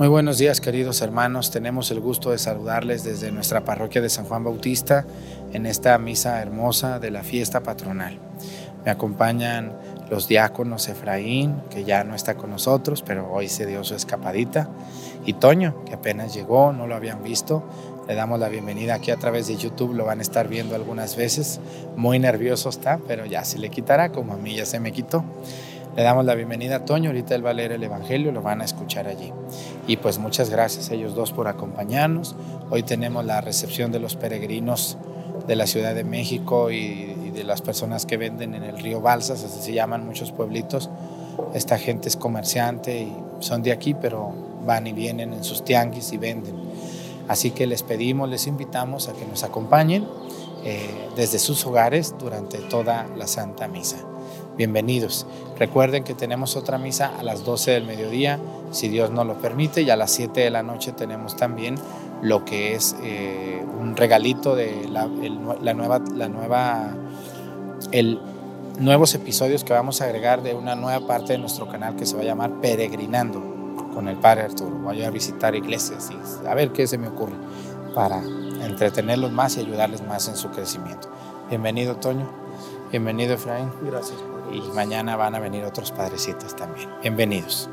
Muy buenos días queridos hermanos, tenemos el gusto de saludarles desde nuestra parroquia de San Juan Bautista en esta misa hermosa de la fiesta patronal. Me acompañan los diáconos Efraín, que ya no está con nosotros, pero hoy se dio su escapadita, y Toño, que apenas llegó, no lo habían visto. Le damos la bienvenida aquí a través de YouTube, lo van a estar viendo algunas veces. Muy nervioso está, pero ya se le quitará, como a mí ya se me quitó. Le damos la bienvenida a Toño, ahorita él va a leer el Evangelio, lo van a escuchar allí. Y pues muchas gracias a ellos dos por acompañarnos. Hoy tenemos la recepción de los peregrinos de la Ciudad de México y, de las personas que venden en el río Balsas, así se llaman muchos pueblitos. Esta gente es comerciante y son de aquí, pero van y vienen en sus tianguis y venden. Así que les pedimos, les invitamos a que nos acompañen eh, desde sus hogares durante toda la Santa Misa bienvenidos. Recuerden que tenemos otra misa a las 12 del mediodía, si Dios nos lo permite, y a las 7 de la noche tenemos también lo que es eh, un regalito de la, nueva, la nueva, el nuevos episodios que vamos a agregar de una nueva parte de nuestro canal que se va a llamar Peregrinando con el Padre Arturo. Voy a visitar iglesias y a ver qué se me ocurre para entretenerlos más y ayudarles más en su crecimiento. Bienvenido, Toño. Bienvenido, Efraín. Gracias y mañana van a venir otros padrecitos también. Bienvenidos.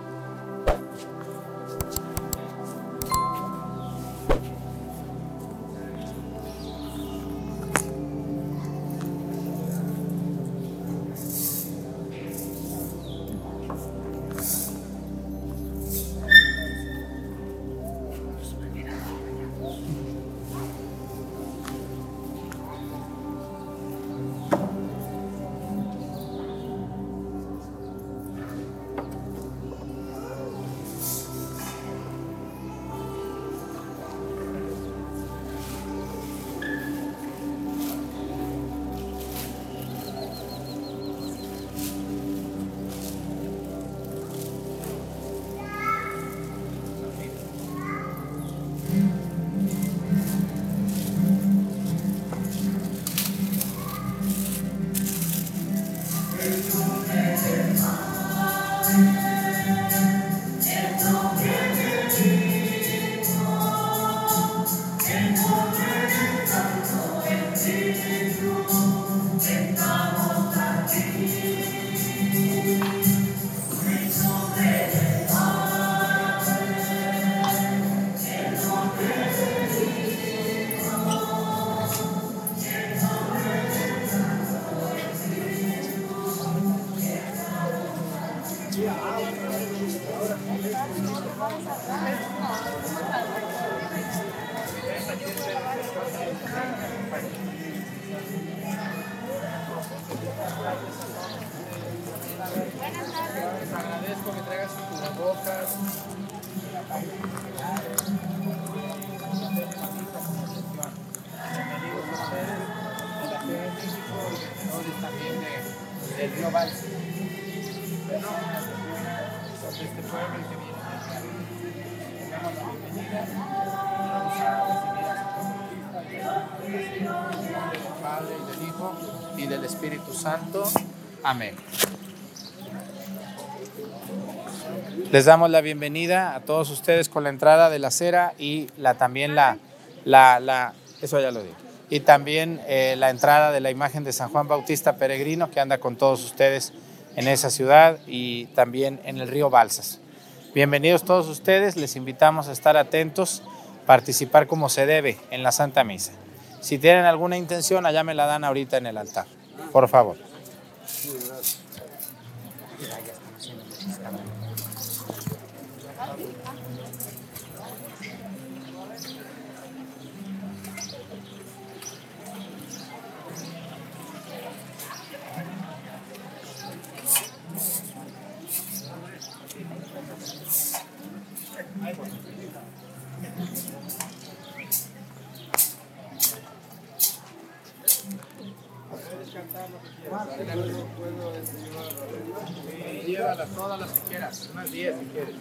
Les damos la bienvenida a todos ustedes con la entrada de la cera y la, también la, la, la eso ya lo y también eh, la entrada de la imagen de San Juan Bautista Peregrino que anda con todos ustedes en esa ciudad y también en el río Balsas. Bienvenidos todos ustedes, les invitamos a estar atentos, participar como se debe en la Santa Misa. Si tienen alguna intención, allá me la dan ahorita en el altar. Por favor. Llévalas todas las que quieras, unas 10 si quieres.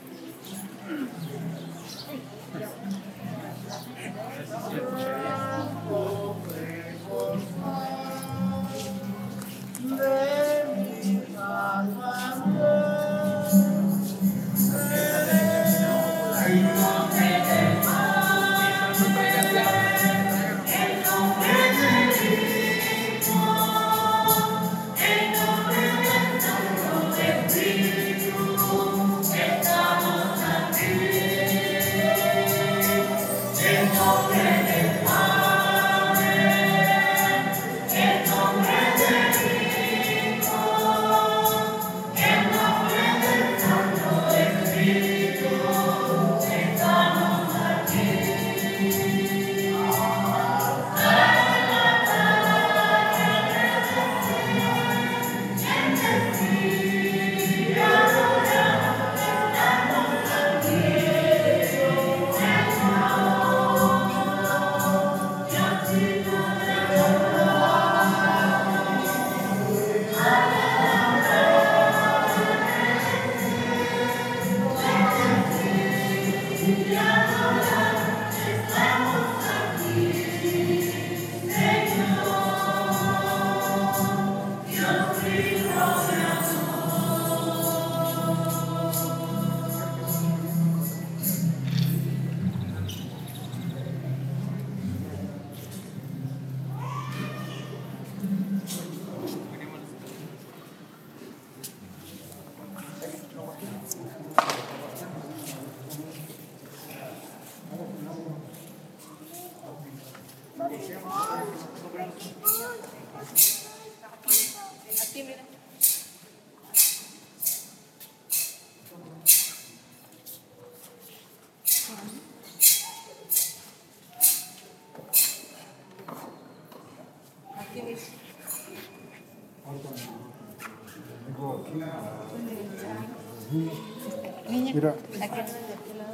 Mira,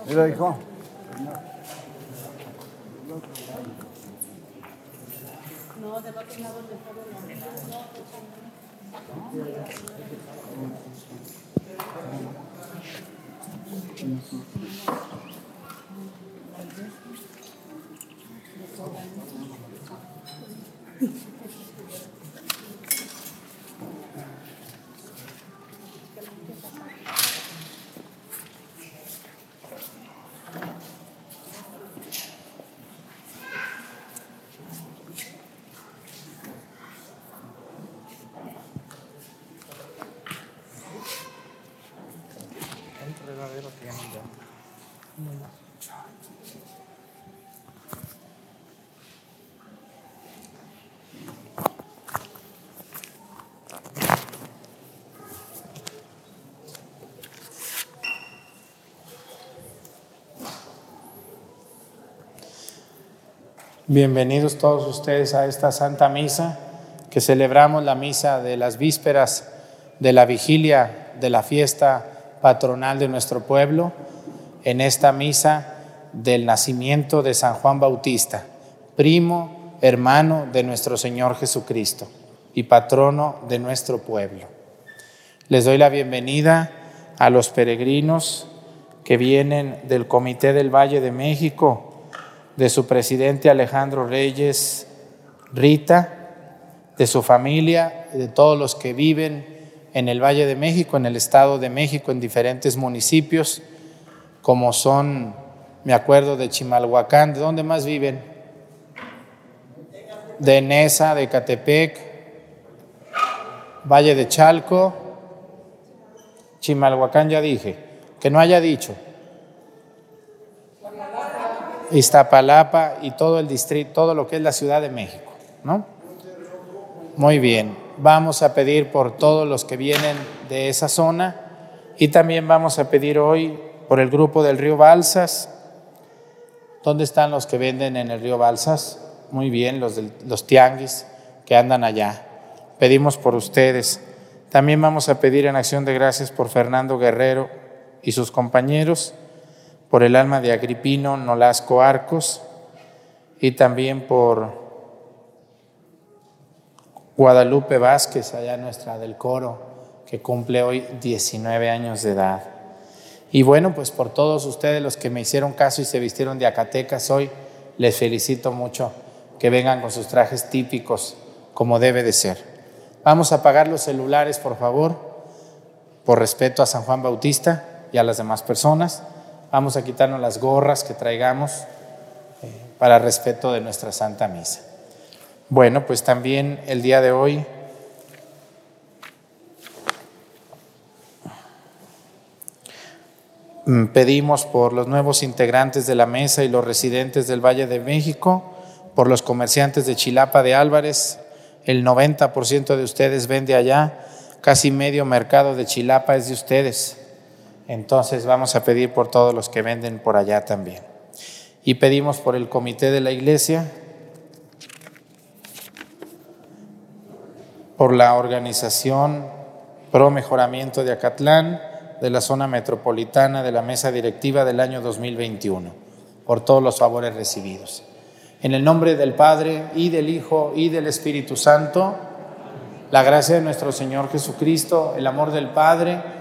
mira, hijo. No, del otro lado Bienvenidos todos ustedes a esta Santa Misa que celebramos la misa de las vísperas de la vigilia de la fiesta patronal de nuestro pueblo, en esta misa del nacimiento de San Juan Bautista, primo, hermano de nuestro Señor Jesucristo y patrono de nuestro pueblo. Les doy la bienvenida a los peregrinos que vienen del Comité del Valle de México, de su presidente Alejandro Reyes Rita, de su familia de todos los que viven en el Valle de México, en el Estado de México, en diferentes municipios, como son, me acuerdo de Chimalhuacán, ¿de dónde más viven? De Nesa, de Catepec, Valle de Chalco, Chimalhuacán ya dije, que no haya dicho. Iztapalapa y todo el distrito, todo lo que es la Ciudad de México, ¿no? Muy bien, vamos a pedir por todos los que vienen de esa zona y también vamos a pedir hoy por el grupo del río Balsas. ¿Dónde están los que venden en el río Balsas? Muy bien, los, los tianguis que andan allá. Pedimos por ustedes. También vamos a pedir en acción de gracias por Fernando Guerrero y sus compañeros por el alma de Agripino Nolasco Arcos y también por Guadalupe Vázquez, allá nuestra del coro, que cumple hoy 19 años de edad. Y bueno, pues por todos ustedes los que me hicieron caso y se vistieron de Acatecas hoy, les felicito mucho que vengan con sus trajes típicos como debe de ser. Vamos a apagar los celulares, por favor, por respeto a San Juan Bautista y a las demás personas. Vamos a quitarnos las gorras que traigamos eh, para respeto de nuestra Santa Misa. Bueno, pues también el día de hoy mm, pedimos por los nuevos integrantes de la mesa y los residentes del Valle de México, por los comerciantes de Chilapa de Álvarez, el 90% de ustedes vende allá, casi medio mercado de Chilapa es de ustedes. Entonces vamos a pedir por todos los que venden por allá también. Y pedimos por el comité de la iglesia, por la organización Pro Mejoramiento de Acatlán, de la zona metropolitana, de la mesa directiva del año 2021, por todos los favores recibidos. En el nombre del Padre y del Hijo y del Espíritu Santo, la gracia de nuestro Señor Jesucristo, el amor del Padre,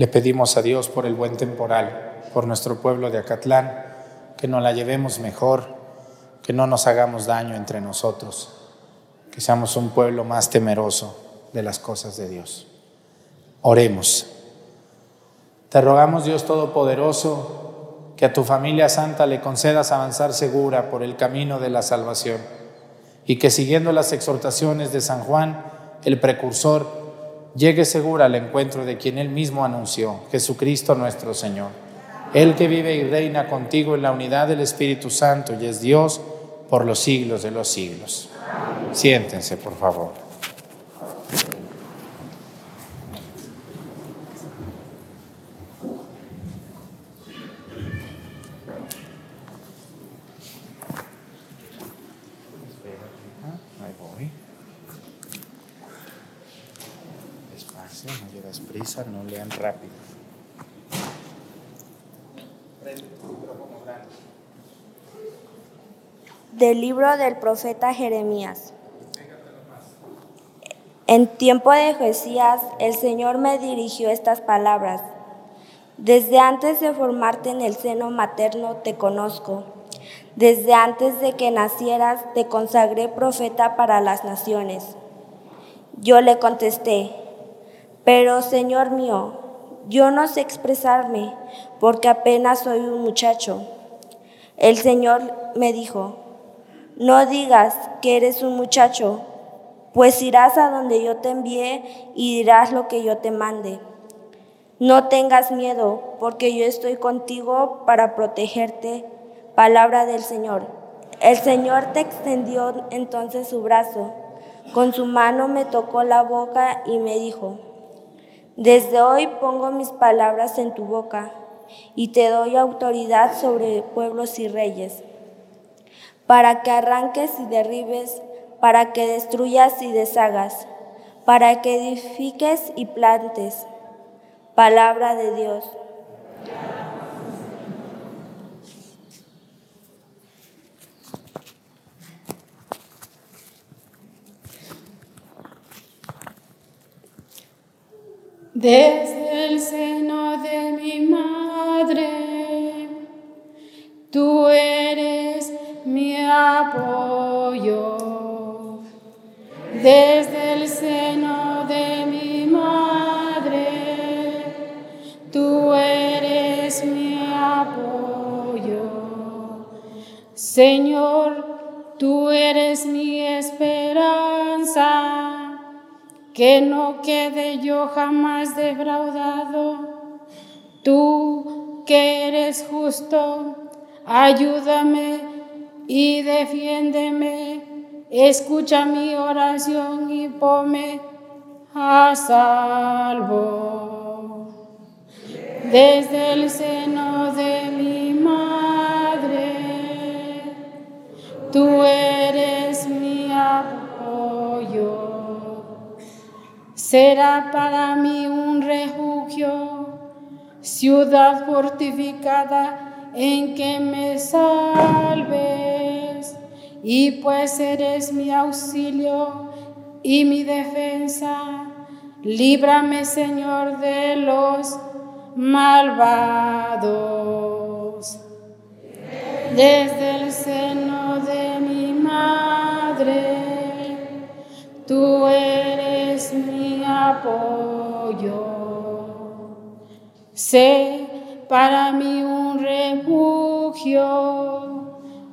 Le pedimos a Dios por el buen temporal, por nuestro pueblo de Acatlán, que nos la llevemos mejor, que no nos hagamos daño entre nosotros, que seamos un pueblo más temeroso de las cosas de Dios. Oremos. Te rogamos, Dios Todopoderoso, que a tu familia santa le concedas avanzar segura por el camino de la salvación y que siguiendo las exhortaciones de San Juan, el precursor, llegue segura al encuentro de quien él mismo anunció, Jesucristo nuestro Señor. el que vive y reina contigo en la unidad del Espíritu Santo y es Dios por los siglos de los siglos. Siéntense, por favor. Ahí voy. Despacio, no no lean rápido. Del libro del profeta Jeremías. En tiempo de Josías, el Señor me dirigió estas palabras. Desde antes de formarte en el seno materno te conozco. Desde antes de que nacieras te consagré profeta para las naciones. Yo le contesté, pero Señor mío, yo no sé expresarme porque apenas soy un muchacho. El Señor me dijo, no digas que eres un muchacho, pues irás a donde yo te envíe y dirás lo que yo te mande. No tengas miedo, porque yo estoy contigo para protegerte. Palabra del Señor. El Señor te extendió entonces su brazo, con su mano me tocó la boca y me dijo, desde hoy pongo mis palabras en tu boca y te doy autoridad sobre pueblos y reyes, para que arranques y derribes, para que destruyas y deshagas, para que edifiques y plantes. Palabra de Dios. Desde el seno de mi madre, tú eres mi apoyo. Desde el seno de mi madre, tú eres mi apoyo. Señor, tú eres mi esperanza que no quede yo jamás defraudado. Tú que eres justo, ayúdame y defiéndeme. Escucha mi oración y ponme a salvo. Desde el seno de mi madre, tú eres mi apoyo será para mí un refugio, ciudad fortificada en que me salves. Y pues eres mi auxilio y mi defensa, líbrame Señor de los malvados. Desde el seno de mi madre, tú eres apoyo. Sé para mí un refugio,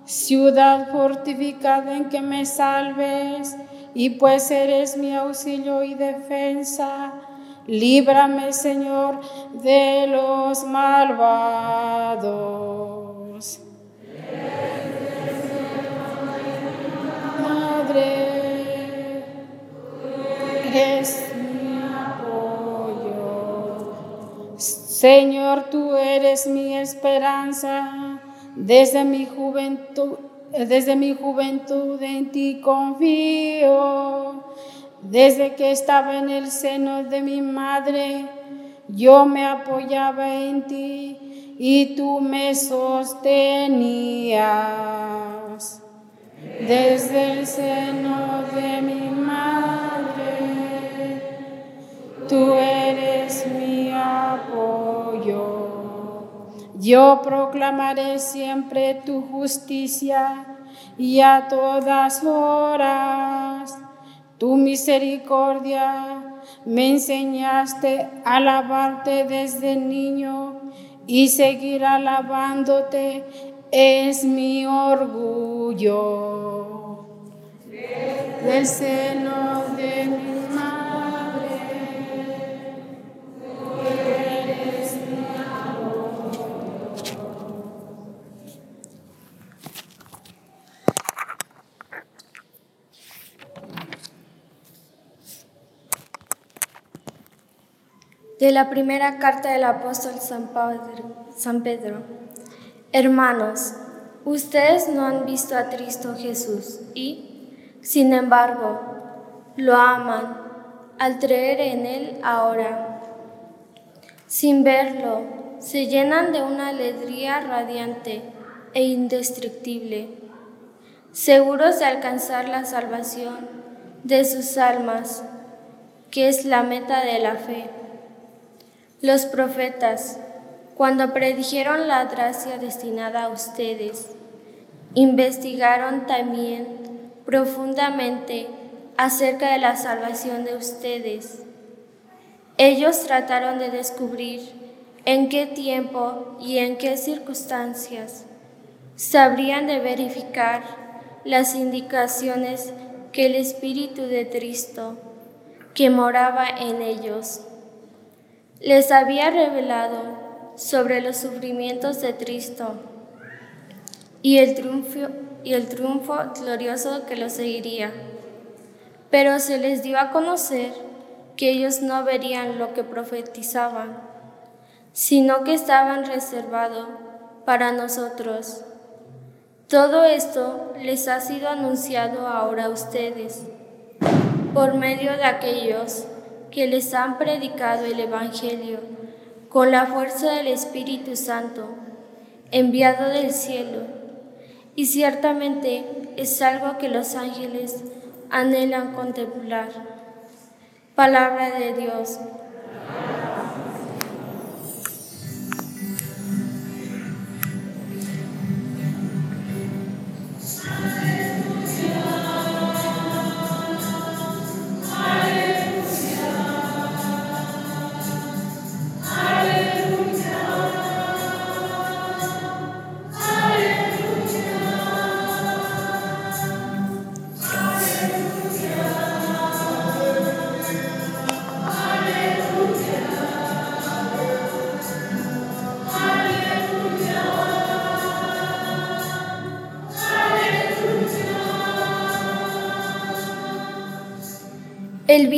ciudad fortificada en que me salves, y pues eres mi auxilio y defensa. Líbrame, Señor, de los malvados. Madre eres Señor, tú eres mi esperanza. Desde mi juventud, desde mi juventud en ti confío. Desde que estaba en el seno de mi madre, yo me apoyaba en ti y tú me sostenías. Desde el seno de mi tú eres mi apoyo. Yo proclamaré siempre tu justicia y a todas horas tu misericordia. Me enseñaste a alabarte desde niño y seguir alabándote es mi orgullo. Del seno de mi De la primera carta del apóstol San, Pedro. Hermanos, ustedes no han visto a Cristo Jesús y, sin embargo, lo aman al creer en Él ahora. Sin verlo, se llenan de una alegría radiante e indestructible, seguros de alcanzar la salvación de sus almas, que es la meta de la fe. Los profetas, cuando predijeron la gracia destinada a ustedes, investigaron también profundamente acerca de la salvación de ustedes. Ellos trataron de descubrir en qué tiempo y en qué circunstancias sabrían de verificar las indicaciones que el Espíritu de Cristo, que moraba en ellos, les había revelado sobre los sufrimientos de Cristo y el triunfo, y el triunfo glorioso que lo seguiría. Pero se les dio a conocer que ellos no verían lo que profetizaban, sino que estaban reservados para nosotros. Todo esto les ha sido anunciado ahora a ustedes por medio de aquellos que les han predicado el Evangelio con la fuerza del Espíritu Santo, enviado del cielo, y ciertamente es algo que los ángeles anhelan contemplar. Palabra de Dios.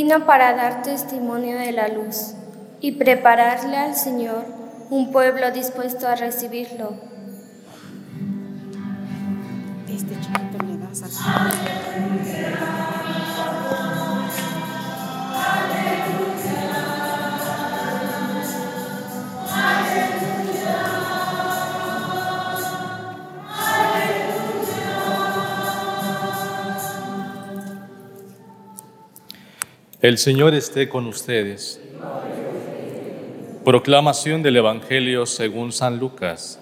Vino para dar testimonio de la luz y prepararle al Señor un pueblo dispuesto a recibirlo. Este El Señor esté con ustedes. Proclamación del Evangelio según San Lucas.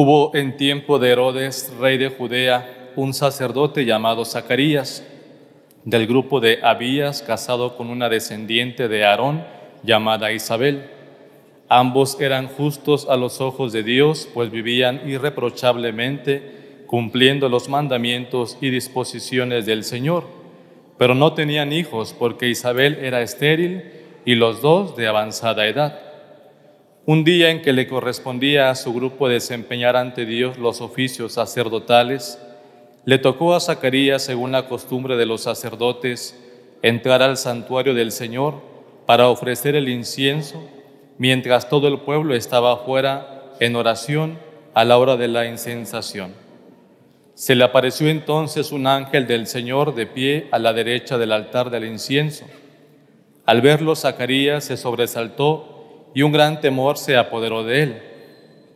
Hubo en tiempo de Herodes, rey de Judea, un sacerdote llamado Zacarías, del grupo de Abías, casado con una descendiente de Aarón llamada Isabel. Ambos eran justos a los ojos de Dios, pues vivían irreprochablemente cumpliendo los mandamientos y disposiciones del Señor, pero no tenían hijos porque Isabel era estéril y los dos de avanzada edad. Un día en que le correspondía a su grupo desempeñar ante Dios los oficios sacerdotales, le tocó a Zacarías, según la costumbre de los sacerdotes, entrar al santuario del Señor para ofrecer el incienso, mientras todo el pueblo estaba afuera en oración a la hora de la incensación. Se le apareció entonces un ángel del Señor de pie a la derecha del altar del incienso. Al verlo, Zacarías se sobresaltó y un gran temor se apoderó de él.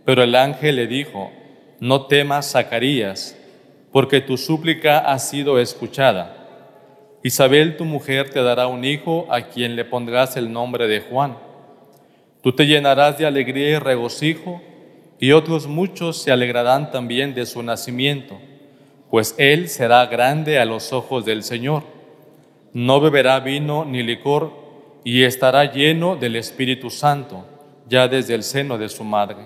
Pero el ángel le dijo, no temas, Zacarías, porque tu súplica ha sido escuchada. Isabel, tu mujer, te dará un hijo a quien le pondrás el nombre de Juan. Tú te llenarás de alegría y regocijo, y otros muchos se alegrarán también de su nacimiento, pues él será grande a los ojos del Señor. No beberá vino ni licor, y estará lleno del Espíritu Santo ya desde el seno de su madre.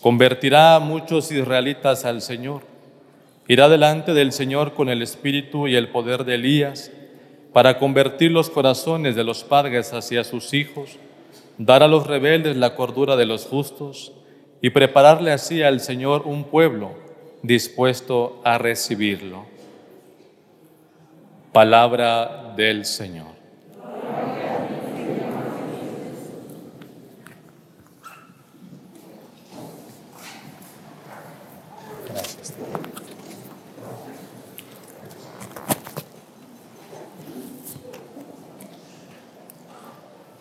Convertirá a muchos israelitas al Señor, irá delante del Señor con el espíritu y el poder de Elías, para convertir los corazones de los padres hacia sus hijos, dar a los rebeldes la cordura de los justos y prepararle así al Señor un pueblo dispuesto a recibirlo. Palabra del Señor.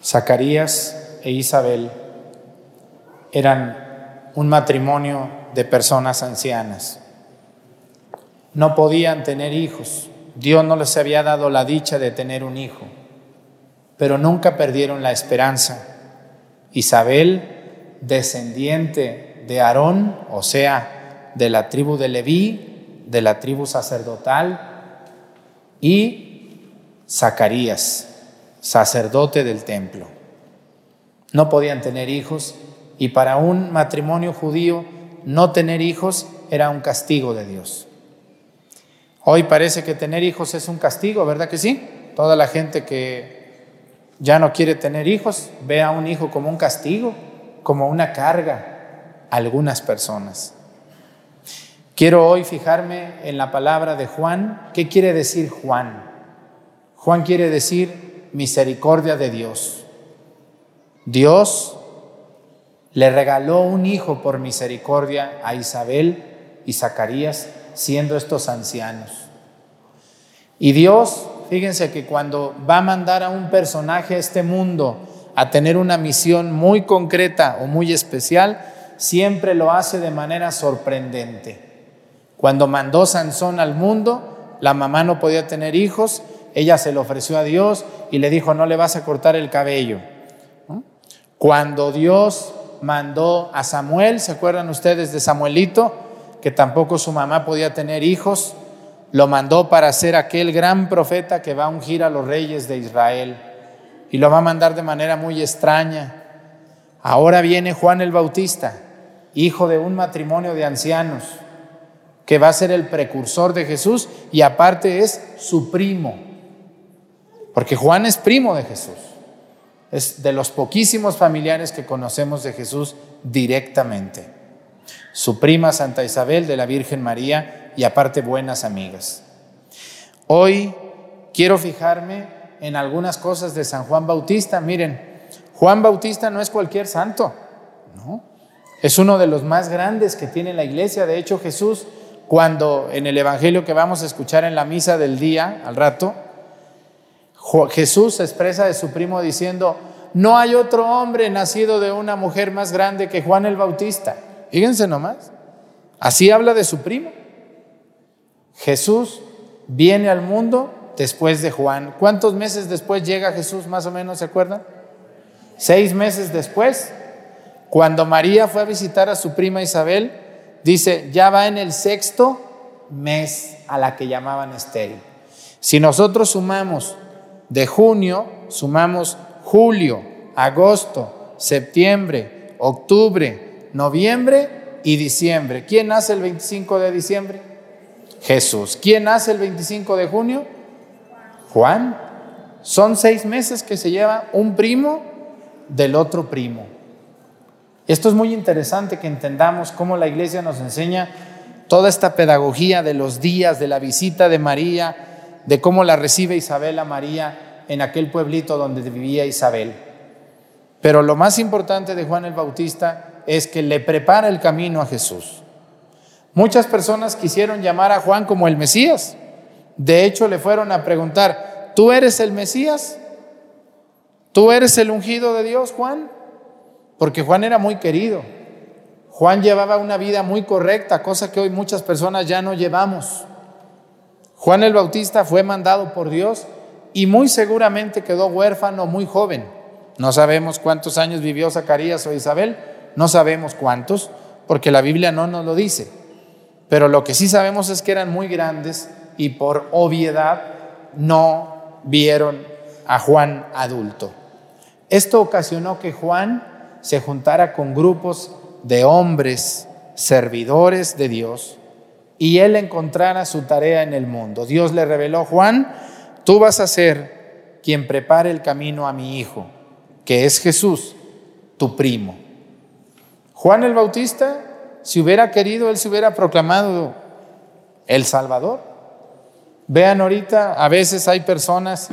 Zacarías e Isabel eran un matrimonio de personas ancianas. No podían tener hijos. Dios no les había dado la dicha de tener un hijo, pero nunca perdieron la esperanza. Isabel, descendiente de Aarón, o sea, de la tribu de Leví, de la tribu sacerdotal, y Zacarías, sacerdote del templo. No podían tener hijos y para un matrimonio judío no tener hijos era un castigo de Dios. Hoy parece que tener hijos es un castigo, ¿verdad que sí? Toda la gente que ya no quiere tener hijos ve a un hijo como un castigo, como una carga algunas personas. Quiero hoy fijarme en la palabra de Juan. ¿Qué quiere decir Juan? Juan quiere decir misericordia de Dios. Dios le regaló un hijo por misericordia a Isabel y Zacarías, siendo estos ancianos. Y Dios, fíjense que cuando va a mandar a un personaje a este mundo a tener una misión muy concreta o muy especial, siempre lo hace de manera sorprendente. Cuando mandó Sansón al mundo, la mamá no podía tener hijos, ella se lo ofreció a Dios y le dijo, no le vas a cortar el cabello. Cuando Dios mandó a Samuel, ¿se acuerdan ustedes de Samuelito? Que tampoco su mamá podía tener hijos, lo mandó para ser aquel gran profeta que va a ungir a los reyes de Israel y lo va a mandar de manera muy extraña. Ahora viene Juan el Bautista, hijo de un matrimonio de ancianos, que va a ser el precursor de Jesús y aparte es su primo. Porque Juan es primo de Jesús. Es de los poquísimos familiares que conocemos de Jesús directamente. Su prima Santa Isabel de la Virgen María y aparte buenas amigas. Hoy quiero fijarme en algunas cosas de San Juan Bautista. Miren, Juan Bautista no es cualquier santo, ¿no? Es uno de los más grandes que tiene la iglesia. De hecho, Jesús, cuando en el Evangelio que vamos a escuchar en la misa del día, al rato, Jesús expresa de su primo diciendo, no hay otro hombre nacido de una mujer más grande que Juan el Bautista. Fíjense nomás. Así habla de su primo. Jesús viene al mundo después de Juan. ¿Cuántos meses después llega Jesús más o menos, se acuerdan? Seis meses después, cuando María fue a visitar a su prima Isabel, dice, ya va en el sexto mes a la que llamaban estéril. Si nosotros sumamos de junio sumamos julio, agosto, septiembre, octubre, noviembre y diciembre. ¿Quién nace el 25 de diciembre? Jesús. ¿Quién nace el 25 de junio? Juan. Son seis meses que se lleva un primo del otro primo. Esto es muy interesante que entendamos cómo la iglesia nos enseña toda esta pedagogía de los días, de la visita de María, de cómo la recibe Isabel a María en aquel pueblito donde vivía Isabel. Pero lo más importante de Juan el Bautista es que le prepara el camino a Jesús. Muchas personas quisieron llamar a Juan como el Mesías. De hecho, le fueron a preguntar, ¿tú eres el Mesías? ¿Tú eres el ungido de Dios, Juan? Porque Juan era muy querido. Juan llevaba una vida muy correcta, cosa que hoy muchas personas ya no llevamos. Juan el Bautista fue mandado por Dios y muy seguramente quedó huérfano muy joven. No sabemos cuántos años vivió Zacarías o Isabel, no sabemos cuántos, porque la Biblia no nos lo dice. Pero lo que sí sabemos es que eran muy grandes y por obviedad no vieron a Juan adulto. Esto ocasionó que Juan se juntara con grupos de hombres servidores de Dios y él encontrara su tarea en el mundo. Dios le reveló, Juan, tú vas a ser quien prepare el camino a mi hijo, que es Jesús, tu primo. Juan el Bautista, si hubiera querido, él se hubiera proclamado el Salvador. Vean ahorita, a veces hay personas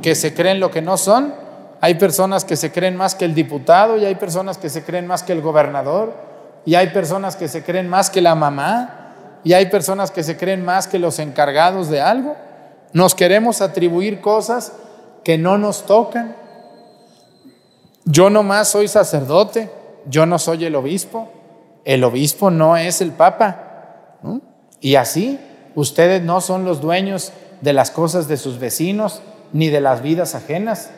que se creen lo que no son, hay personas que se creen más que el diputado y hay personas que se creen más que el gobernador y hay personas que se creen más que la mamá y hay personas que se creen más que los encargados de algo. Nos queremos atribuir cosas que no nos tocan. Yo nomás soy sacerdote, yo no soy el obispo, el obispo no es el papa. Y así, ustedes no son los dueños de las cosas de sus vecinos ni de las vidas ajenas.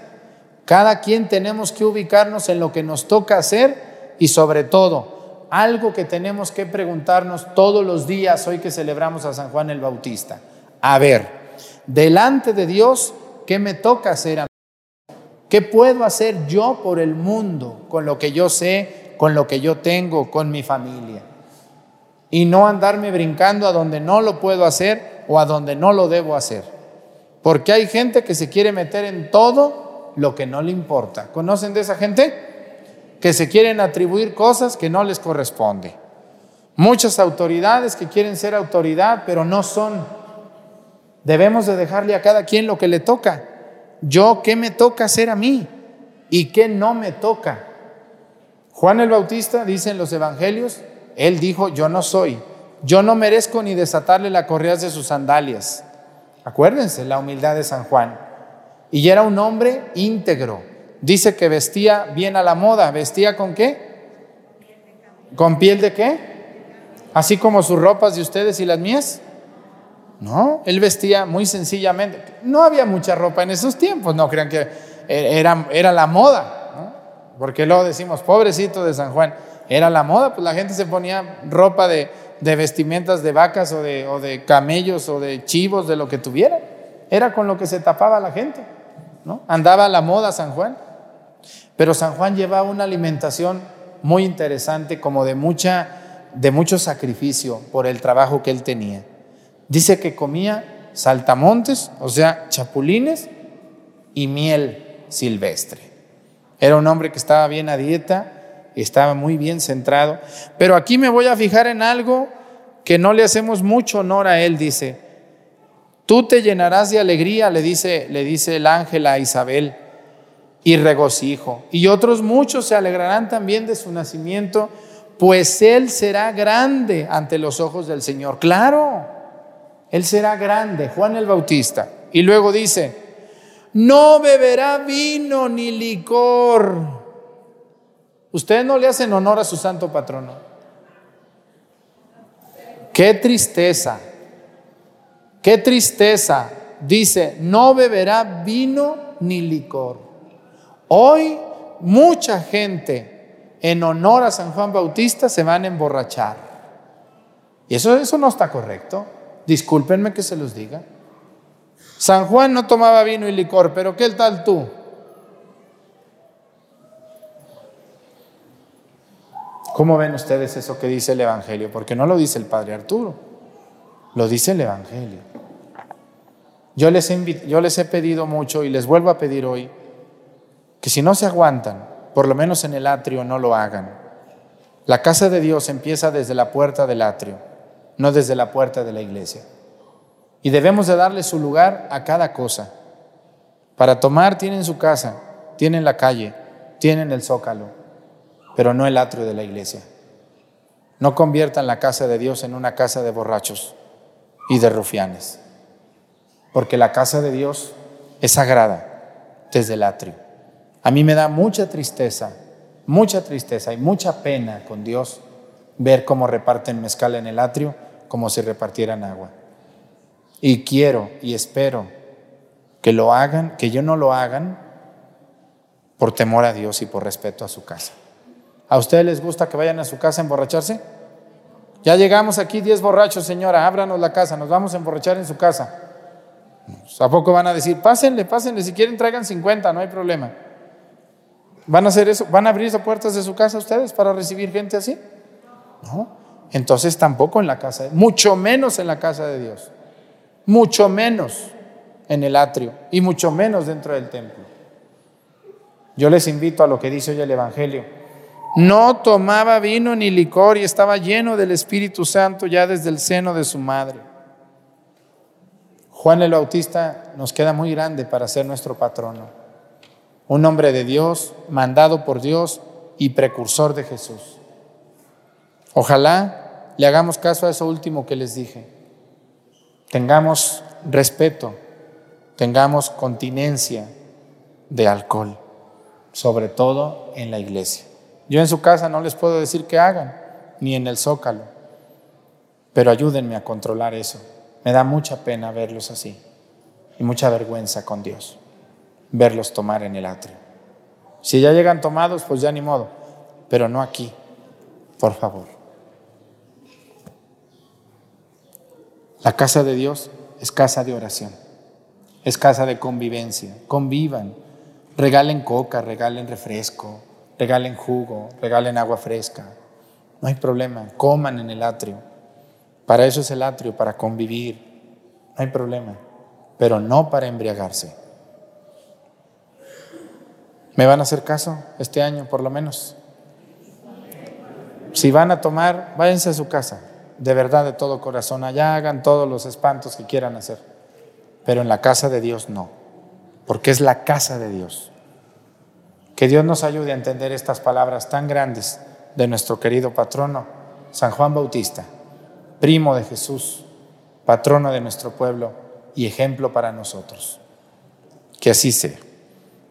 Cada quien tenemos que ubicarnos en lo que nos toca hacer y sobre todo, algo que tenemos que preguntarnos todos los días hoy que celebramos a San Juan el Bautista. A ver, delante de Dios, ¿qué me toca hacer a mí? ¿Qué puedo hacer yo por el mundo con lo que yo sé, con lo que yo tengo, con mi familia? Y no andarme brincando a donde no lo puedo hacer o a donde no lo debo hacer. Porque hay gente que se quiere meter en todo lo que no le importa. ¿Conocen de esa gente? Que se quieren atribuir cosas que no les corresponde. Muchas autoridades que quieren ser autoridad, pero no son. Debemos de dejarle a cada quien lo que le toca. Yo, ¿qué me toca hacer a mí? ¿Y qué no me toca? Juan el Bautista dice en los evangelios, él dijo, yo no soy, yo no merezco ni desatarle la correa de sus sandalias. Acuérdense la humildad de San Juan. Y era un hombre íntegro. Dice que vestía bien a la moda. ¿Vestía con qué? ¿Con piel de qué? Así como sus ropas de ustedes y las mías. No, él vestía muy sencillamente. No había mucha ropa en esos tiempos, no crean que era, era la moda, ¿no? porque luego decimos, pobrecito de San Juan, era la moda, pues la gente se ponía ropa de, de vestimentas de vacas o de, o de camellos o de chivos, de lo que tuviera. Era con lo que se tapaba la gente. Andaba a la moda San Juan. Pero San Juan llevaba una alimentación muy interesante, como de, mucha, de mucho sacrificio por el trabajo que él tenía. Dice que comía saltamontes, o sea, chapulines y miel silvestre. Era un hombre que estaba bien a dieta, estaba muy bien centrado. Pero aquí me voy a fijar en algo que no le hacemos mucho honor a él, dice. Tú te llenarás de alegría, le dice, le dice el ángel a Isabel, y regocijo. Y otros muchos se alegrarán también de su nacimiento, pues él será grande ante los ojos del Señor. Claro, él será grande, Juan el Bautista. Y luego dice, no beberá vino ni licor. Ustedes no le hacen honor a su santo patrono. Qué tristeza Qué tristeza. Dice, no beberá vino ni licor. Hoy mucha gente en honor a San Juan Bautista se van a emborrachar. Y eso, eso no está correcto. Discúlpenme que se los diga. San Juan no tomaba vino y licor, pero ¿qué tal tú? ¿Cómo ven ustedes eso que dice el Evangelio? Porque no lo dice el Padre Arturo, lo dice el Evangelio. Yo les, yo les he pedido mucho y les vuelvo a pedir hoy que si no se aguantan, por lo menos en el atrio no lo hagan. La casa de Dios empieza desde la puerta del atrio, no desde la puerta de la iglesia. Y debemos de darle su lugar a cada cosa. Para tomar tienen su casa, tienen la calle, tienen el zócalo, pero no el atrio de la iglesia. No conviertan la casa de Dios en una casa de borrachos y de rufianes porque la casa de Dios es sagrada desde el atrio. A mí me da mucha tristeza, mucha tristeza y mucha pena con Dios ver cómo reparten mezcal en el atrio como si repartieran agua. Y quiero y espero que lo hagan, que yo no lo hagan por temor a Dios y por respeto a su casa. ¿A ustedes les gusta que vayan a su casa a emborracharse? Ya llegamos aquí 10 borrachos, señora, ábranos la casa, nos vamos a emborrachar en su casa. ¿A poco van a decir, pásenle, pásenle, si quieren traigan 50, no hay problema? ¿Van a hacer eso? ¿Van a abrir esas puertas de su casa ustedes para recibir gente así? No. entonces tampoco en la casa, mucho menos en la casa de Dios, mucho menos en el atrio y mucho menos dentro del templo. Yo les invito a lo que dice hoy el Evangelio. No tomaba vino ni licor y estaba lleno del Espíritu Santo ya desde el seno de su madre. Juan el Bautista nos queda muy grande para ser nuestro patrono. Un hombre de Dios, mandado por Dios y precursor de Jesús. Ojalá le hagamos caso a eso último que les dije. Tengamos respeto, tengamos continencia de alcohol, sobre todo en la iglesia. Yo en su casa no les puedo decir que hagan, ni en el zócalo, pero ayúdenme a controlar eso. Me da mucha pena verlos así y mucha vergüenza con Dios, verlos tomar en el atrio. Si ya llegan tomados, pues ya ni modo, pero no aquí, por favor. La casa de Dios es casa de oración, es casa de convivencia. Convivan, regalen coca, regalen refresco, regalen jugo, regalen agua fresca. No hay problema, coman en el atrio. Para eso es el atrio, para convivir. No hay problema, pero no para embriagarse. ¿Me van a hacer caso este año por lo menos? Si van a tomar, váyanse a su casa, de verdad, de todo corazón. Allá hagan todos los espantos que quieran hacer, pero en la casa de Dios no, porque es la casa de Dios. Que Dios nos ayude a entender estas palabras tan grandes de nuestro querido patrono, San Juan Bautista, primo de Jesús, patrono de nuestro pueblo y ejemplo para nosotros. Que así sea.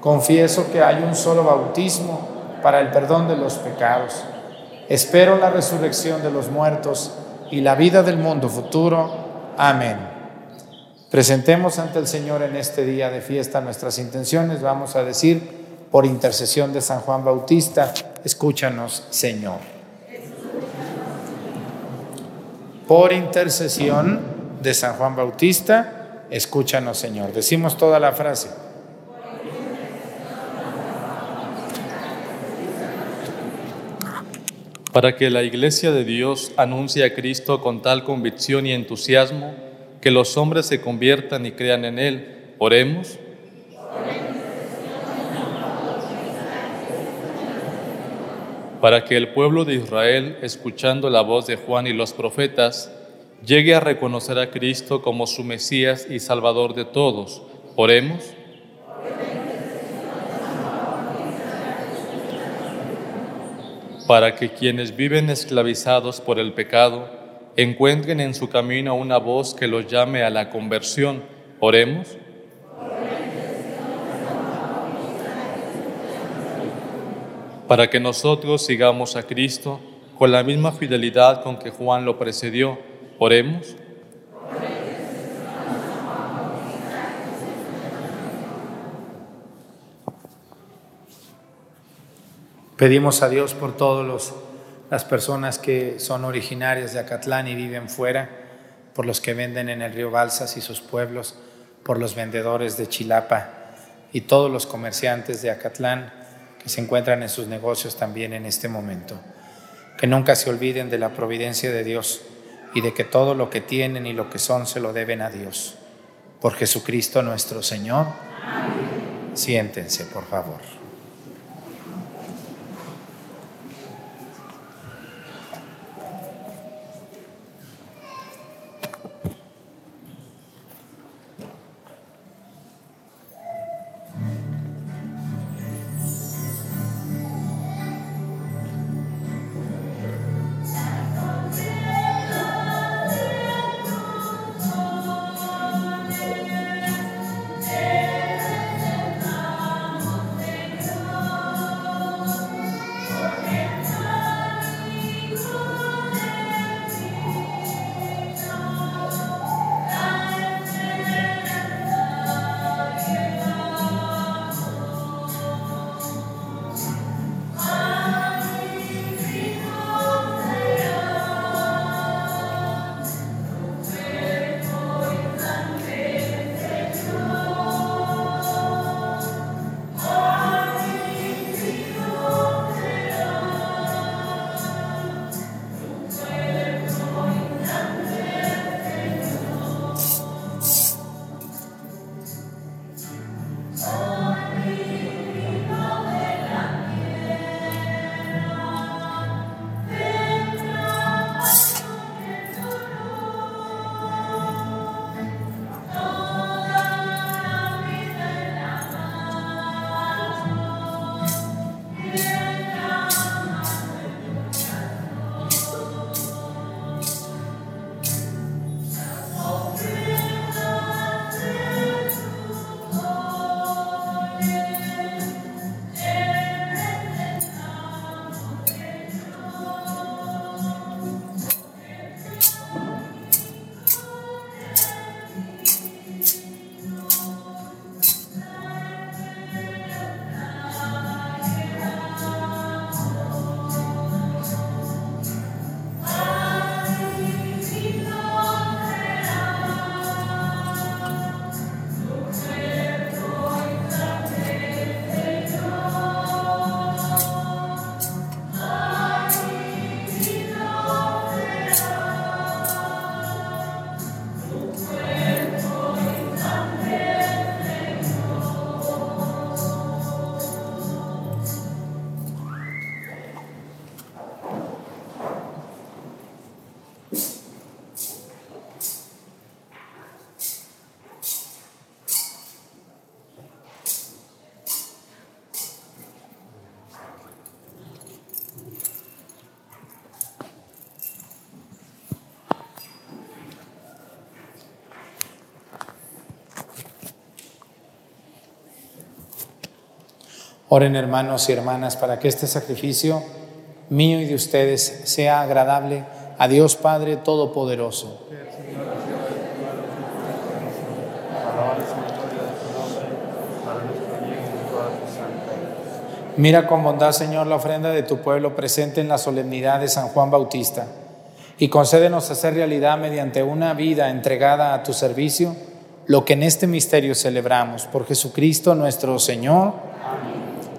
Confieso que hay un solo bautismo para el perdón de los pecados. Espero la resurrección de los muertos y la vida del mundo futuro. Amén. Presentemos ante el Señor en este día de fiesta nuestras intenciones. Vamos a decir, por intercesión de San Juan Bautista, escúchanos, Señor. Por intercesión de San Juan Bautista, escúchanos, Señor. Decimos toda la frase. Para que la Iglesia de Dios anuncie a Cristo con tal convicción y entusiasmo, que los hombres se conviertan y crean en Él. Oremos. Para que el pueblo de Israel, escuchando la voz de Juan y los profetas, llegue a reconocer a Cristo como su Mesías y Salvador de todos. Oremos. Para que quienes viven esclavizados por el pecado, encuentren en su camino una voz que los llame a la conversión. Oremos. Para que nosotros sigamos a Cristo con la misma fidelidad con que Juan lo precedió. Oremos. Pedimos a Dios por todos los las personas que son originarias de Acatlán y viven fuera, por los que venden en el río Balsas y sus pueblos, por los vendedores de Chilapa y todos los comerciantes de Acatlán que se encuentran en sus negocios también en este momento. Que nunca se olviden de la providencia de Dios y de que todo lo que tienen y lo que son se lo deben a Dios. Por Jesucristo nuestro Señor. Siéntense, por favor. Oren hermanos y hermanas para que este sacrificio mío y de ustedes sea agradable a Dios Padre Todopoderoso. Mira con bondad, Señor, la ofrenda de tu pueblo presente en la solemnidad de San Juan Bautista y concédenos hacer realidad mediante una vida entregada a tu servicio lo que en este misterio celebramos por Jesucristo nuestro Señor.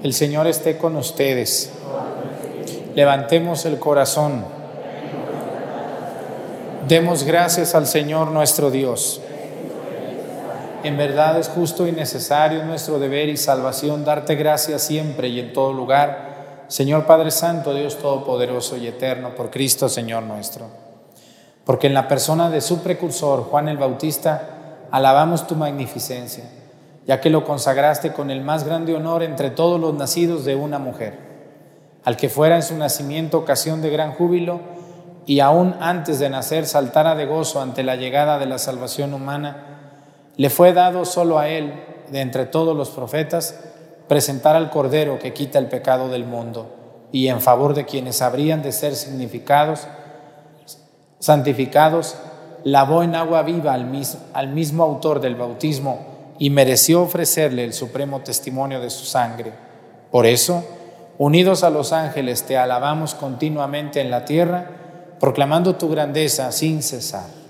El Señor esté con ustedes. Levantemos el corazón. Demos gracias al Señor nuestro Dios. En verdad es justo y necesario nuestro deber y salvación darte gracias siempre y en todo lugar, Señor Padre Santo, Dios Todopoderoso y Eterno, por Cristo Señor nuestro. Porque en la persona de su precursor, Juan el Bautista, alabamos tu magnificencia ya que lo consagraste con el más grande honor entre todos los nacidos de una mujer, al que fuera en su nacimiento ocasión de gran júbilo y aún antes de nacer saltara de gozo ante la llegada de la salvación humana, le fue dado solo a él, de entre todos los profetas, presentar al Cordero que quita el pecado del mundo y en favor de quienes habrían de ser significados, santificados, lavó en agua viva al mismo, al mismo autor del bautismo y mereció ofrecerle el supremo testimonio de su sangre. Por eso, unidos a los ángeles, te alabamos continuamente en la tierra, proclamando tu grandeza sin cesar.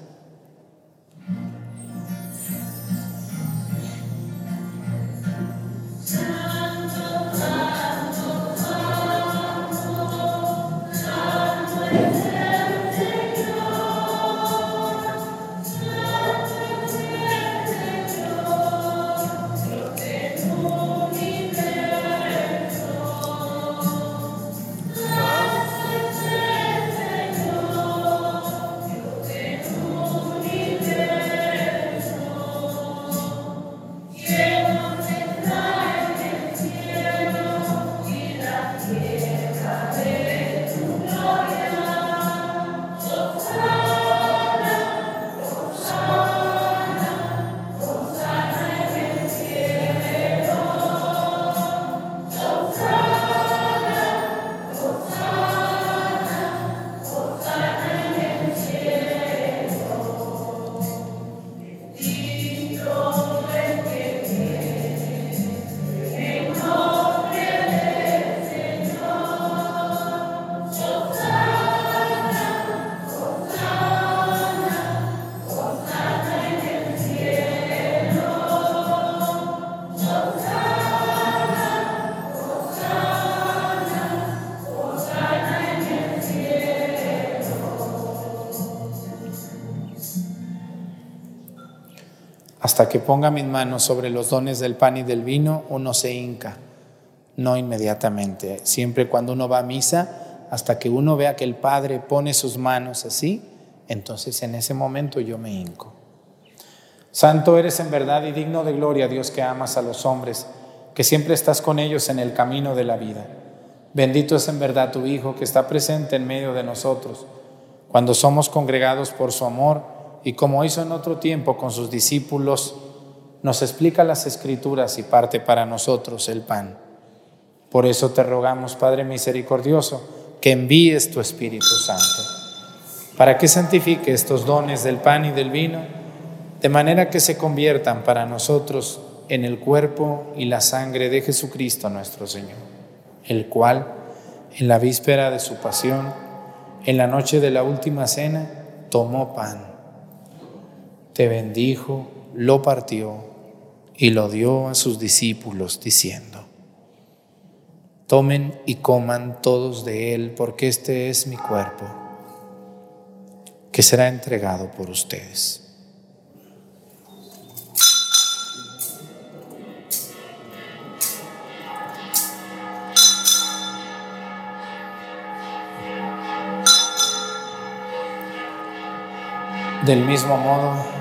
Hasta que ponga mis manos sobre los dones del pan y del vino, uno se hinca, no inmediatamente. Siempre cuando uno va a misa, hasta que uno vea que el Padre pone sus manos así, entonces en ese momento yo me hinco. Santo eres en verdad y digno de gloria, Dios que amas a los hombres, que siempre estás con ellos en el camino de la vida. Bendito es en verdad tu Hijo que está presente en medio de nosotros, cuando somos congregados por su amor y como hizo en otro tiempo con sus discípulos, nos explica las escrituras y parte para nosotros el pan. Por eso te rogamos, Padre misericordioso, que envíes tu Espíritu Santo, para que santifique estos dones del pan y del vino, de manera que se conviertan para nosotros en el cuerpo y la sangre de Jesucristo nuestro Señor, el cual, en la víspera de su pasión, en la noche de la última cena, tomó pan te bendijo, lo partió y lo dio a sus discípulos diciendo, tomen y coman todos de él porque este es mi cuerpo que será entregado por ustedes. Del mismo modo,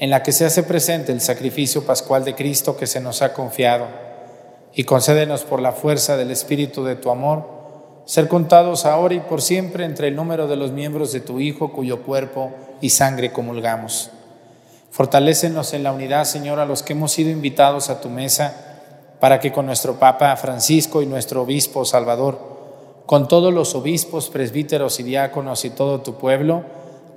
en la que se hace presente el sacrificio pascual de Cristo que se nos ha confiado, y concédenos por la fuerza del Espíritu de tu amor, ser contados ahora y por siempre entre el número de los miembros de tu Hijo, cuyo cuerpo y sangre comulgamos. Fortalécenos en la unidad, Señor, a los que hemos sido invitados a tu mesa, para que con nuestro Papa Francisco y nuestro Obispo Salvador, con todos los obispos, presbíteros y diáconos y todo tu pueblo,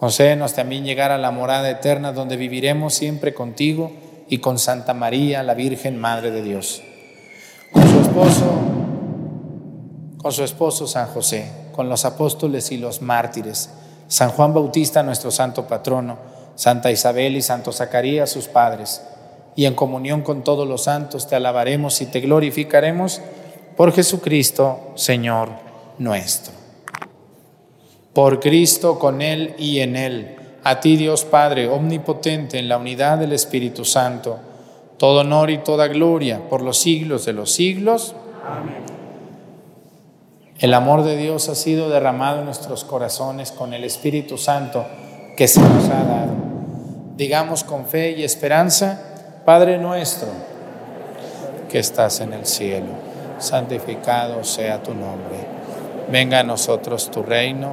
Concédenos también llegar a la morada eterna donde viviremos siempre contigo y con Santa María, la Virgen Madre de Dios. Con su esposo, con su esposo San José, con los apóstoles y los mártires, San Juan Bautista, nuestro santo patrono, Santa Isabel y Santo Zacarías, sus padres, y en comunión con todos los santos te alabaremos y te glorificaremos por Jesucristo, Señor nuestro. Por Cristo, con Él y en Él, a ti Dios Padre, omnipotente, en la unidad del Espíritu Santo, todo honor y toda gloria por los siglos de los siglos. Amén. El amor de Dios ha sido derramado en nuestros corazones con el Espíritu Santo que se nos ha dado. Digamos con fe y esperanza, Padre nuestro, que estás en el cielo, santificado sea tu nombre. Venga a nosotros tu reino,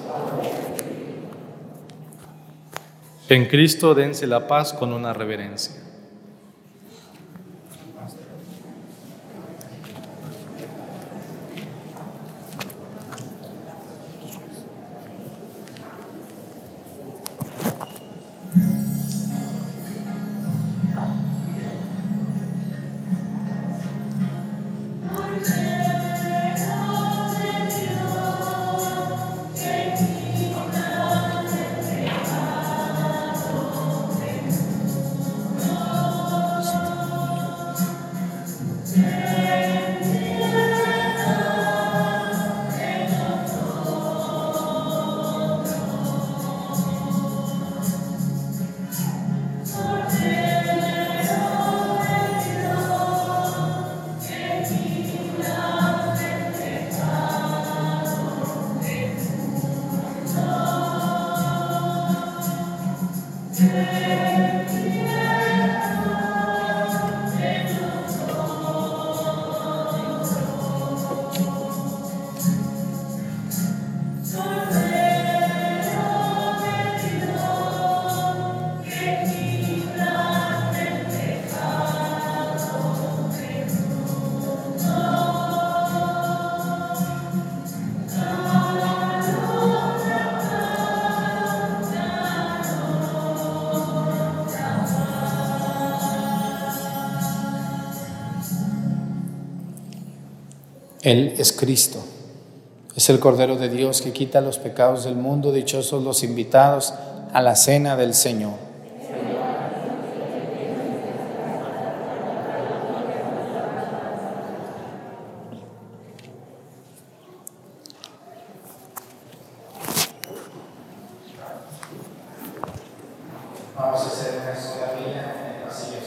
En Cristo dense la paz con una reverencia. es Cristo. Es el Cordero de Dios que quita los pecados del mundo, dichosos los invitados a la cena del Señor. Vamos a hacer una sola en el pasillo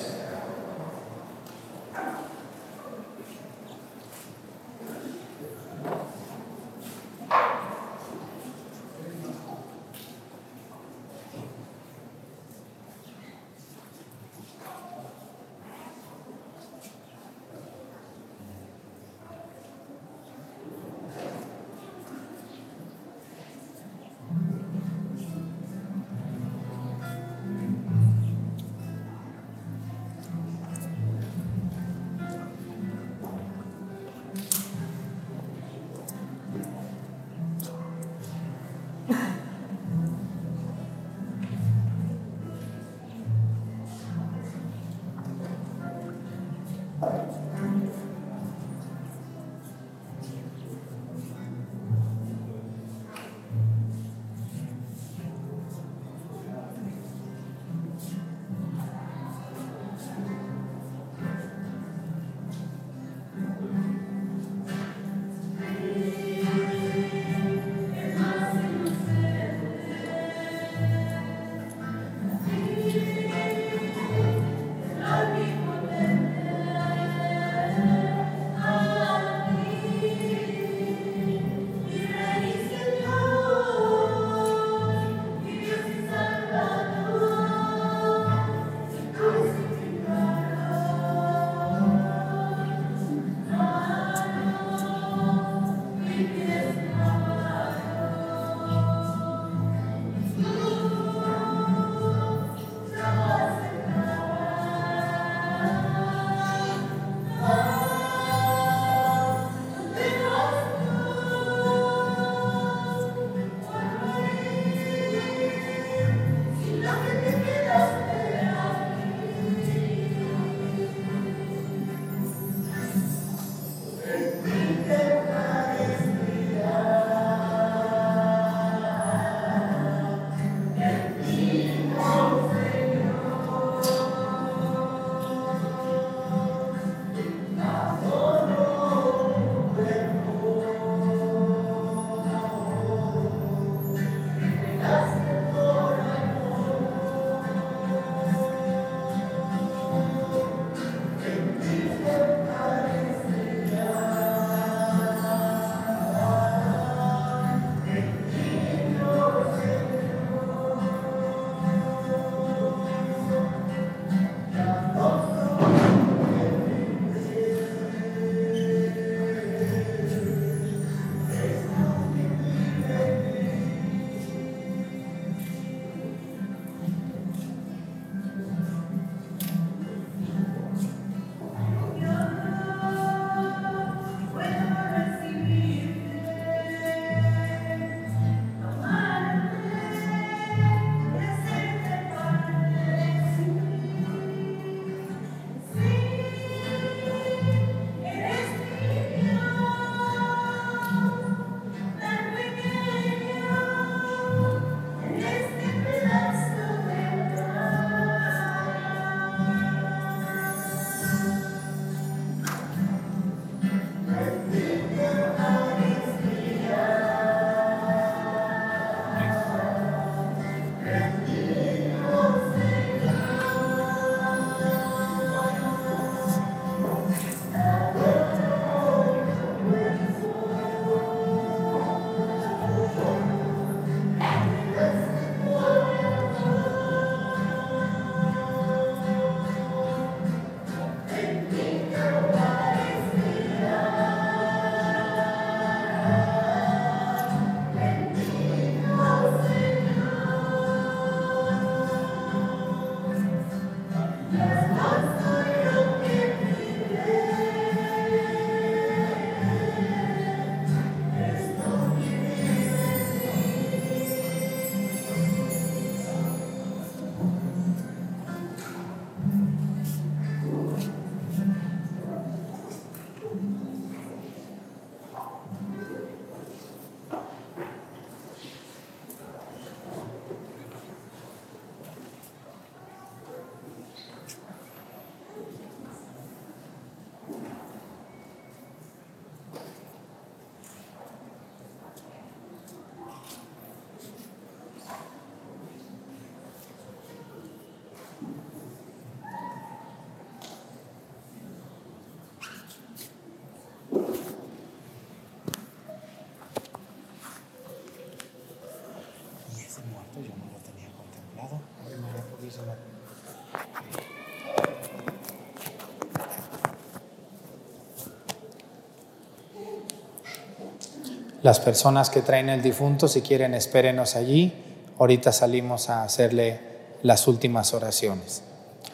Las personas que traen el difunto, si quieren, espérenos allí. Ahorita salimos a hacerle las últimas oraciones.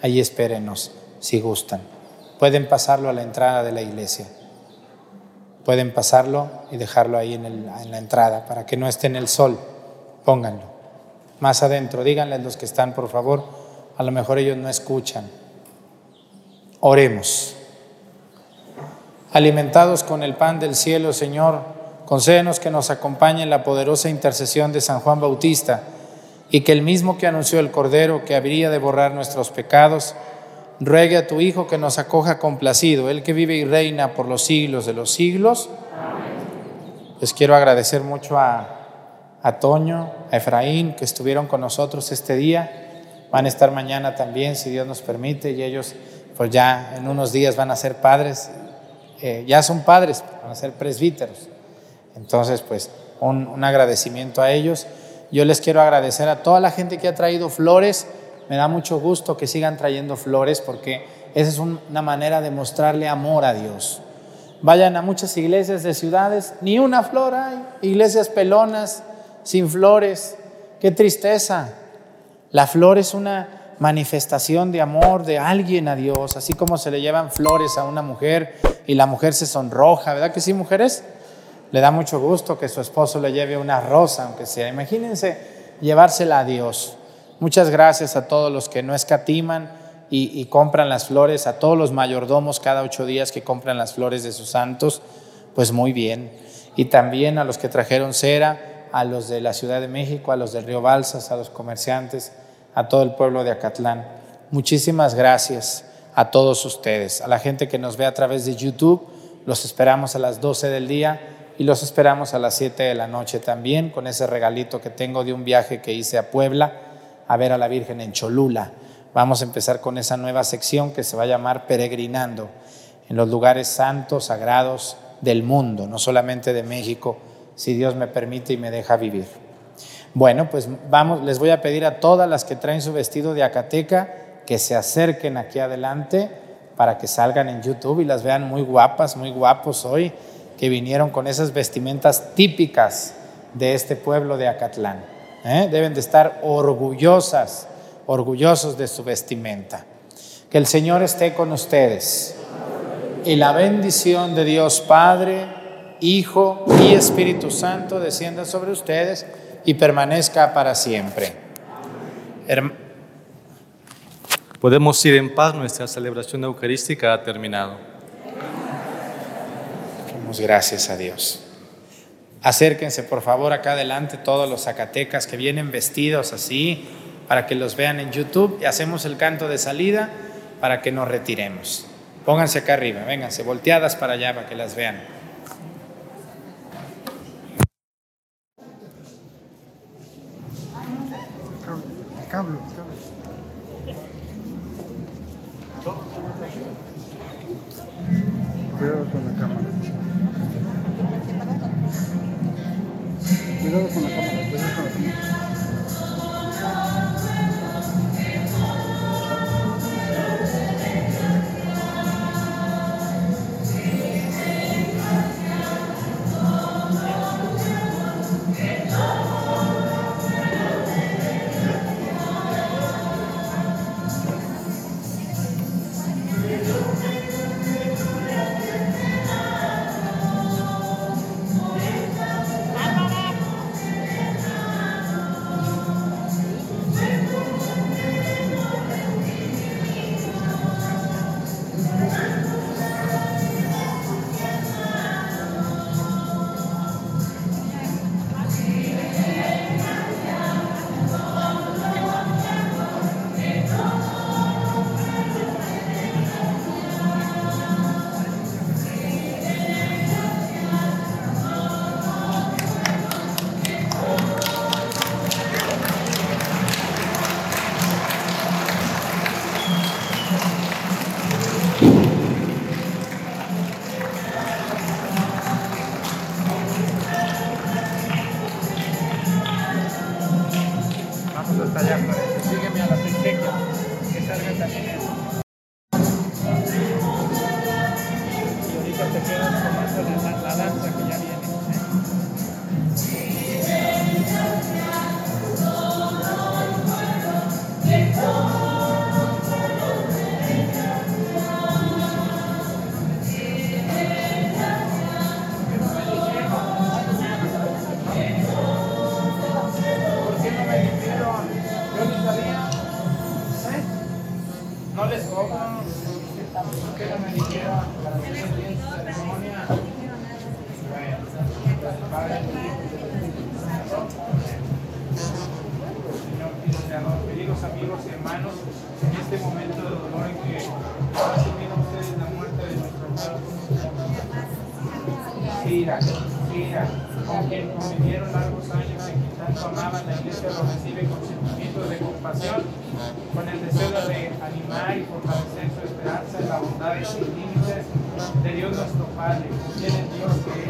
Allí espérenos, si gustan. Pueden pasarlo a la entrada de la iglesia. Pueden pasarlo y dejarlo ahí en, en la entrada para que no esté en el sol. Pónganlo. Más adentro, díganle a los que están, por favor. A lo mejor ellos no escuchan. Oremos. Alimentados con el pan del cielo, Señor, Concédenos que nos acompañe en la poderosa intercesión de San Juan Bautista y que el mismo que anunció el Cordero que habría de borrar nuestros pecados, ruegue a tu Hijo que nos acoja complacido, Él que vive y reina por los siglos de los siglos. Les quiero agradecer mucho a, a Toño, a Efraín, que estuvieron con nosotros este día. Van a estar mañana también, si Dios nos permite, y ellos pues ya en unos días van a ser padres, eh, ya son padres, van a ser presbíteros. Entonces, pues un, agradecimiento a ellos. Yo les quiero agradecer a toda la gente que ha traído flores. Me da mucho gusto que sigan trayendo flores porque esa es una manera de mostrarle amor a Dios. Vayan a muchas iglesias de ciudades, ni una flor hay, iglesias pelonas, sin flores. Qué tristeza. La flor es una manifestación de amor de alguien a Dios, así como se le llevan flores a una mujer y la mujer se sonroja, ¿verdad que sí, mujeres? Le da mucho gusto que su esposo le lleve una rosa, aunque sea. Imagínense llevársela a Dios. Muchas gracias a todos los que no escatiman y, compran las flores, a todos los mayordomos cada ocho días que compran las flores de sus santos, pues muy bien. Y también a los que trajeron cera, a los de la Ciudad de México, a los del Río Balsas, a los comerciantes, a todo el pueblo de Acatlán. Muchísimas gracias a todos ustedes, a la gente que nos ve a través de YouTube. Los esperamos a las 12 del día y los esperamos a las 7 de la noche también con ese regalito que tengo de un viaje que hice a Puebla a ver a la Virgen en Cholula. Vamos a empezar con esa nueva sección que se va a llamar Peregrinando en los lugares santos, sagrados del mundo, no solamente de México, si Dios me permite y me deja vivir. Bueno, pues vamos, les voy a pedir a todas las que traen su vestido de Acateca que se acerquen aquí adelante para que salgan en YouTube y las vean muy guapas, muy guapos hoy que vinieron con esas vestimentas típicas de este pueblo de Acatlán. ¿eh? Deben de estar orgullosas, orgullosos de su vestimenta. Que el Señor esté con ustedes. Y la bendición de Dios Padre, Hijo y Espíritu Santo descienda sobre ustedes y permanezca para siempre. Podemos ir en paz, nuestra celebración eucarística ha terminado gracias a Dios. Acérquense por favor acá adelante todos los Zacatecas que vienen vestidos así para que los vean en YouTube y hacemos el canto de salida para que nos retiremos. Pónganse acá arriba, vénganse, volteadas para allá para que las vean. Cable, con la cámara, cuidado con la Amaban, la iglesia lo recibe con sentimientos de compasión, con el deseo de animar y fortalecer su esperanza en la bondad y sin límites de Dios nuestro Padre, quien es Dios que es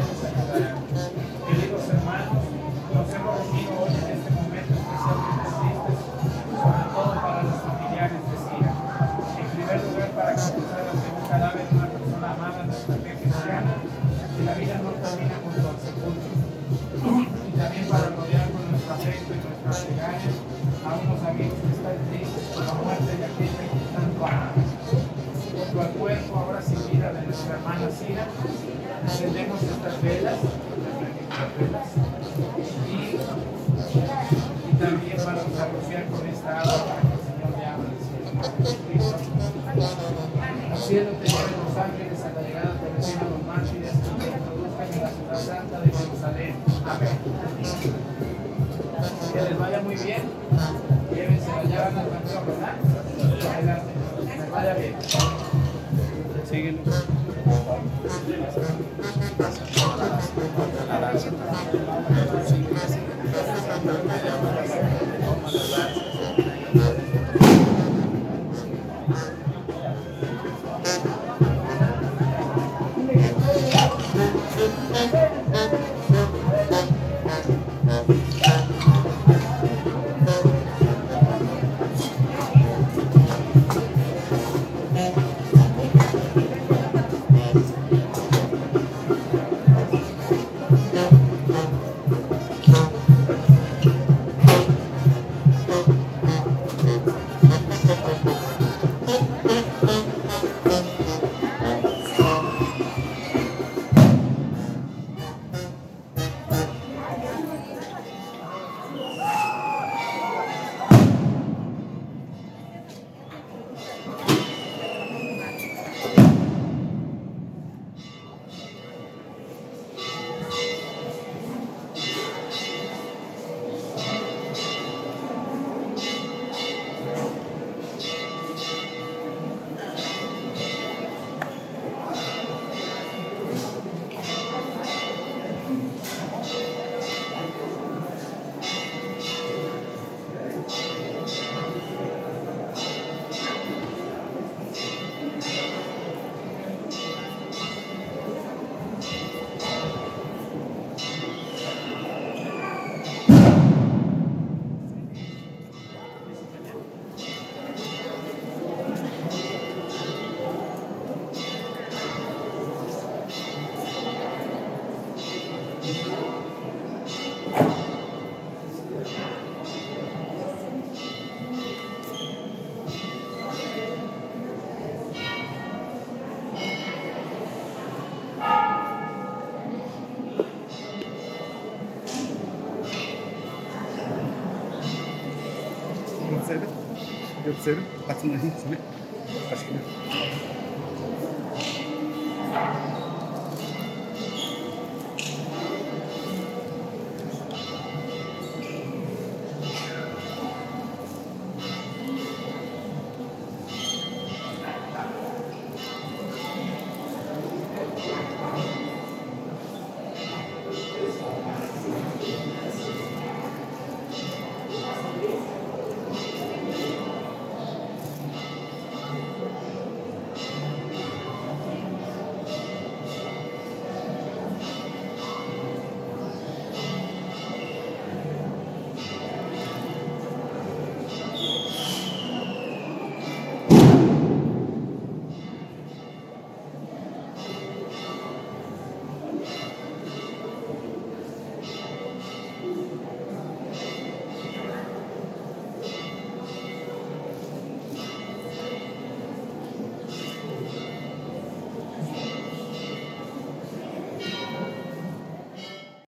Nice.